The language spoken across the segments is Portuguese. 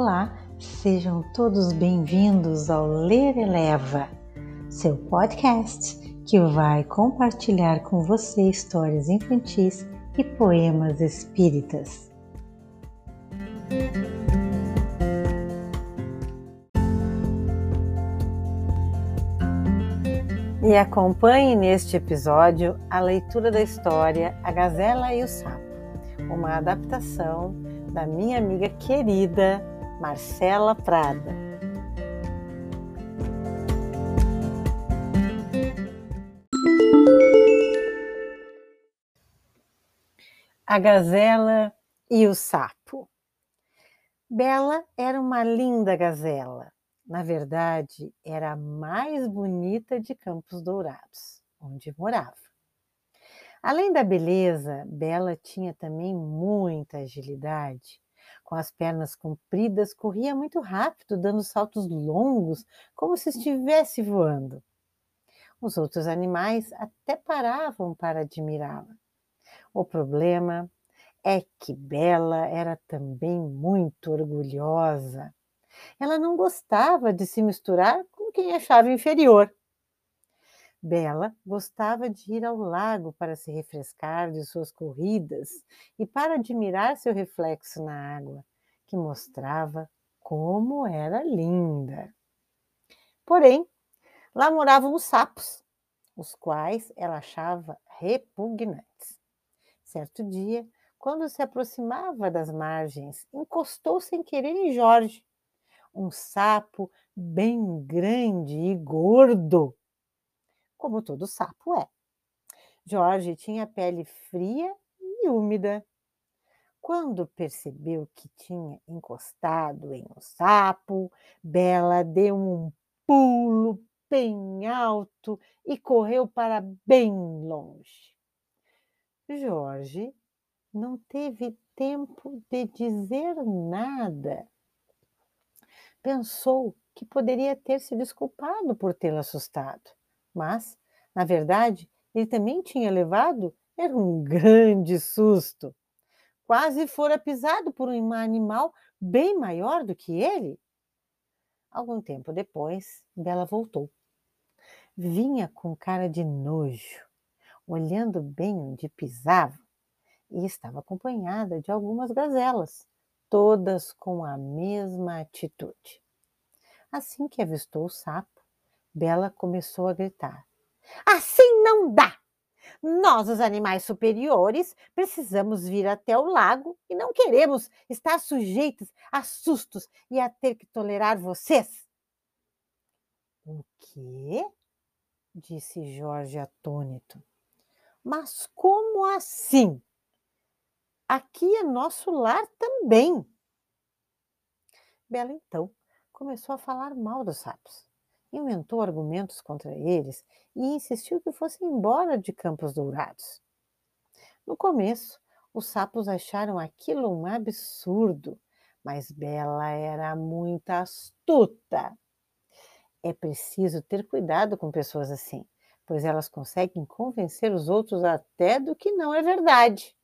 Olá, sejam todos bem-vindos ao Ler Eleva, seu podcast que vai compartilhar com você histórias infantis e poemas espíritas. E acompanhe neste episódio a leitura da história A Gazela e o Sapo, uma adaptação da minha amiga querida Marcela Prada. A Gazela e o Sapo. Bela era uma linda gazela na verdade, era a mais bonita de Campos Dourados, onde morava. Além da beleza, Bela tinha também muita agilidade. Com as pernas compridas, corria muito rápido, dando saltos longos, como se estivesse voando. Os outros animais até paravam para admirá-la. O problema é que Bela era também muito orgulhosa ela não gostava de se misturar com quem achava inferior. Bela gostava de ir ao lago para se refrescar de suas corridas e para admirar seu reflexo na água, que mostrava como era linda. Porém, lá moravam os sapos, os quais ela achava repugnantes. Certo dia, quando se aproximava das margens, encostou sem querer em Jorge, um sapo bem grande e gordo, como todo sapo é. Jorge tinha pele fria e úmida. Quando percebeu que tinha encostado em um sapo, Bela deu um pulo bem alto e correu para bem longe. Jorge não teve tempo de dizer nada pensou que poderia ter se desculpado por tê-la assustado. Mas, na verdade, ele também tinha levado era um grande susto. Quase fora pisado por um animal bem maior do que ele. Algum tempo depois, Bela voltou. Vinha com cara de nojo, olhando bem onde pisava, e estava acompanhada de algumas gazelas todas com a mesma atitude. Assim que avistou o sapo, Bela começou a gritar: Assim não dá! Nós, os animais superiores, precisamos vir até o lago e não queremos estar sujeitos a sustos e a ter que tolerar vocês. O quê? disse Jorge atônito. Mas como assim? Aqui é nosso lar também. Bela então começou a falar mal dos sapos, inventou argumentos contra eles e insistiu que fossem embora de Campos Dourados. No começo, os sapos acharam aquilo um absurdo, mas Bela era muito astuta. É preciso ter cuidado com pessoas assim, pois elas conseguem convencer os outros até do que não é verdade.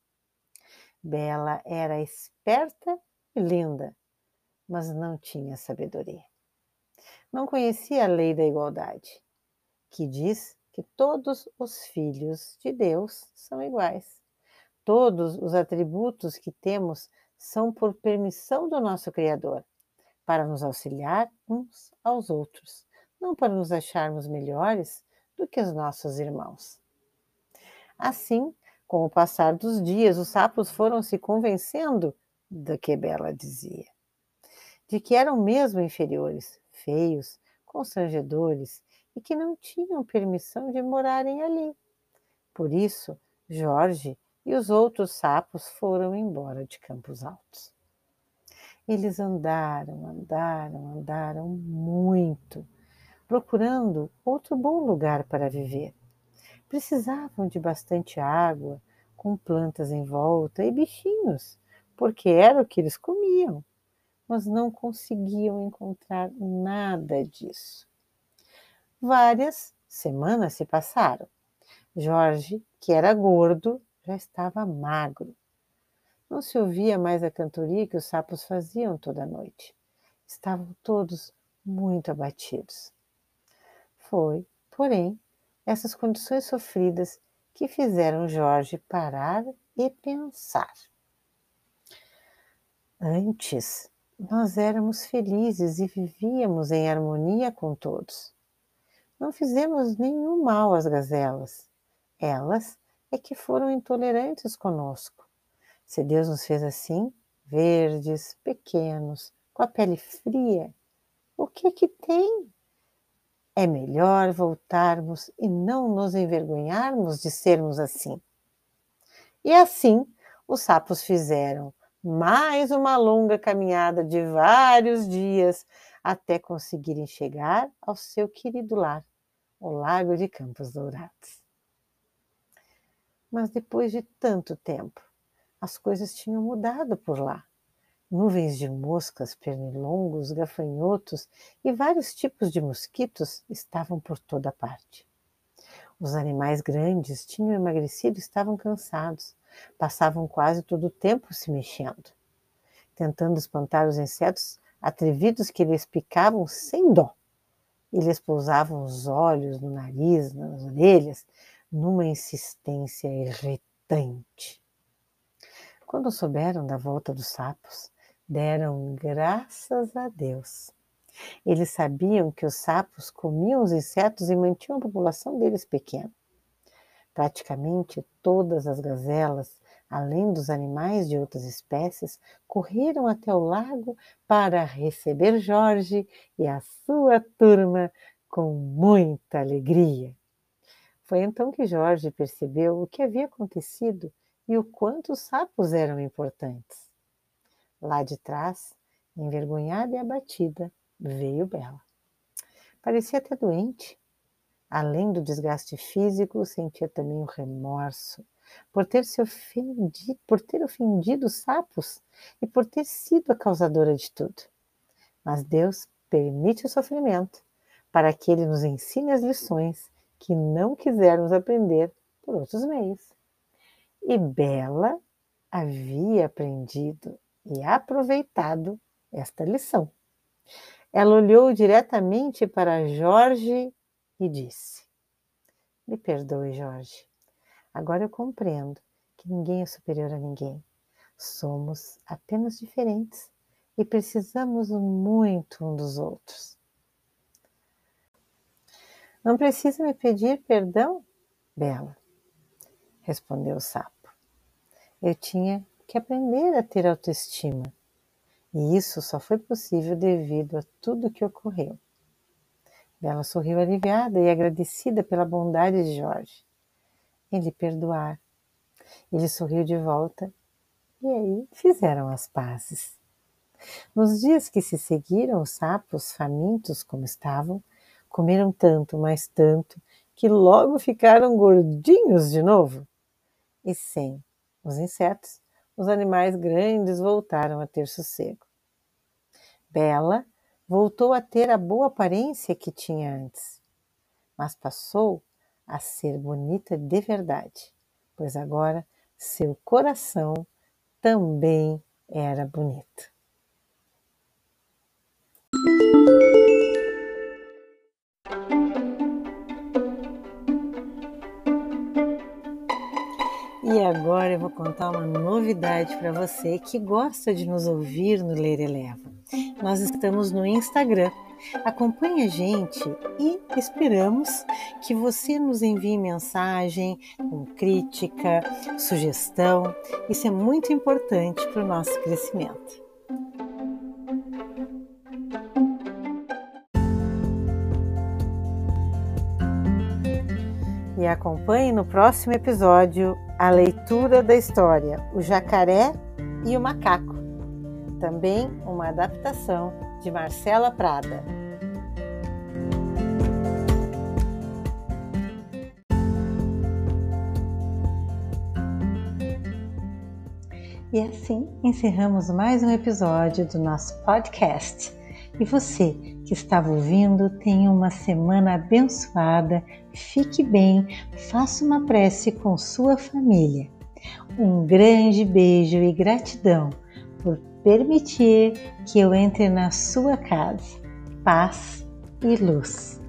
Bela era esperta e linda, mas não tinha sabedoria. Não conhecia a lei da igualdade, que diz que todos os filhos de Deus são iguais. Todos os atributos que temos são por permissão do nosso Criador, para nos auxiliar uns aos outros, não para nos acharmos melhores do que os nossos irmãos. Assim, com o passar dos dias, os sapos foram se convencendo do que Bela dizia, de que eram mesmo inferiores, feios, constrangedores e que não tinham permissão de morarem ali. Por isso, Jorge e os outros sapos foram embora de Campos Altos. Eles andaram, andaram, andaram muito, procurando outro bom lugar para viver precisavam de bastante água, com plantas em volta e bichinhos, porque era o que eles comiam, mas não conseguiam encontrar nada disso. Várias semanas se passaram. Jorge, que era gordo, já estava magro. Não se ouvia mais a cantoria que os sapos faziam toda noite. estavam todos muito abatidos. Foi, porém, essas condições sofridas que fizeram Jorge parar e pensar. Antes, nós éramos felizes e vivíamos em harmonia com todos. Não fizemos nenhum mal às gazelas. Elas é que foram intolerantes conosco. Se Deus nos fez assim, verdes, pequenos, com a pele fria, o que é que tem? É melhor voltarmos e não nos envergonharmos de sermos assim. E assim os sapos fizeram mais uma longa caminhada de vários dias até conseguirem chegar ao seu querido lar, o Lago de Campos Dourados. Mas depois de tanto tempo, as coisas tinham mudado por lá. Nuvens de moscas, pernilongos, gafanhotos e vários tipos de mosquitos estavam por toda parte. Os animais grandes tinham emagrecido e estavam cansados. Passavam quase todo o tempo se mexendo, tentando espantar os insetos atrevidos que lhes picavam sem dó. E lhes pousavam os olhos no nariz, nas orelhas, numa insistência irritante. Quando souberam da volta dos sapos, deram graças a Deus. Eles sabiam que os sapos comiam os insetos e mantinham a população deles pequena. Praticamente todas as gazelas, além dos animais de outras espécies, correram até o lago para receber Jorge e a sua turma com muita alegria. Foi então que Jorge percebeu o que havia acontecido e o quanto os sapos eram importantes. Lá de trás, envergonhada e abatida, veio Bela. Parecia até doente. Além do desgaste físico, sentia também o remorso por ter se ofendido, por ter ofendido os sapos e por ter sido a causadora de tudo. Mas Deus permite o sofrimento para que ele nos ensine as lições que não quisermos aprender por outros meios. E Bela havia aprendido e aproveitado esta lição. Ela olhou diretamente para Jorge e disse: Me perdoe, Jorge. Agora eu compreendo que ninguém é superior a ninguém. Somos apenas diferentes e precisamos muito um dos outros. Não precisa me pedir perdão, Bela, respondeu o sapo. Eu tinha que aprender a ter autoestima, e isso só foi possível devido a tudo o que ocorreu. Bela sorriu aliviada e agradecida pela bondade de Jorge em lhe perdoar. Ele sorriu de volta e aí fizeram as pazes. Nos dias que se seguiram, os sapos, famintos como estavam, Comeram tanto, mais tanto, que logo ficaram gordinhos de novo. E sem os insetos, os animais grandes voltaram a ter sossego. Bela voltou a ter a boa aparência que tinha antes, mas passou a ser bonita de verdade, pois agora seu coração também era bonito. E agora eu vou contar uma novidade para você que gosta de nos ouvir no Ler Eleva. Nós estamos no Instagram. Acompanhe a gente e esperamos que você nos envie mensagem com crítica, sugestão. Isso é muito importante para o nosso crescimento. E acompanhe no próximo episódio a leitura da história O Jacaré e o Macaco, também uma adaptação de Marcela Prada. E assim encerramos mais um episódio do nosso podcast. E você que estava ouvindo, tenha uma semana abençoada, fique bem, faça uma prece com sua família. Um grande beijo e gratidão por permitir que eu entre na sua casa. Paz e luz.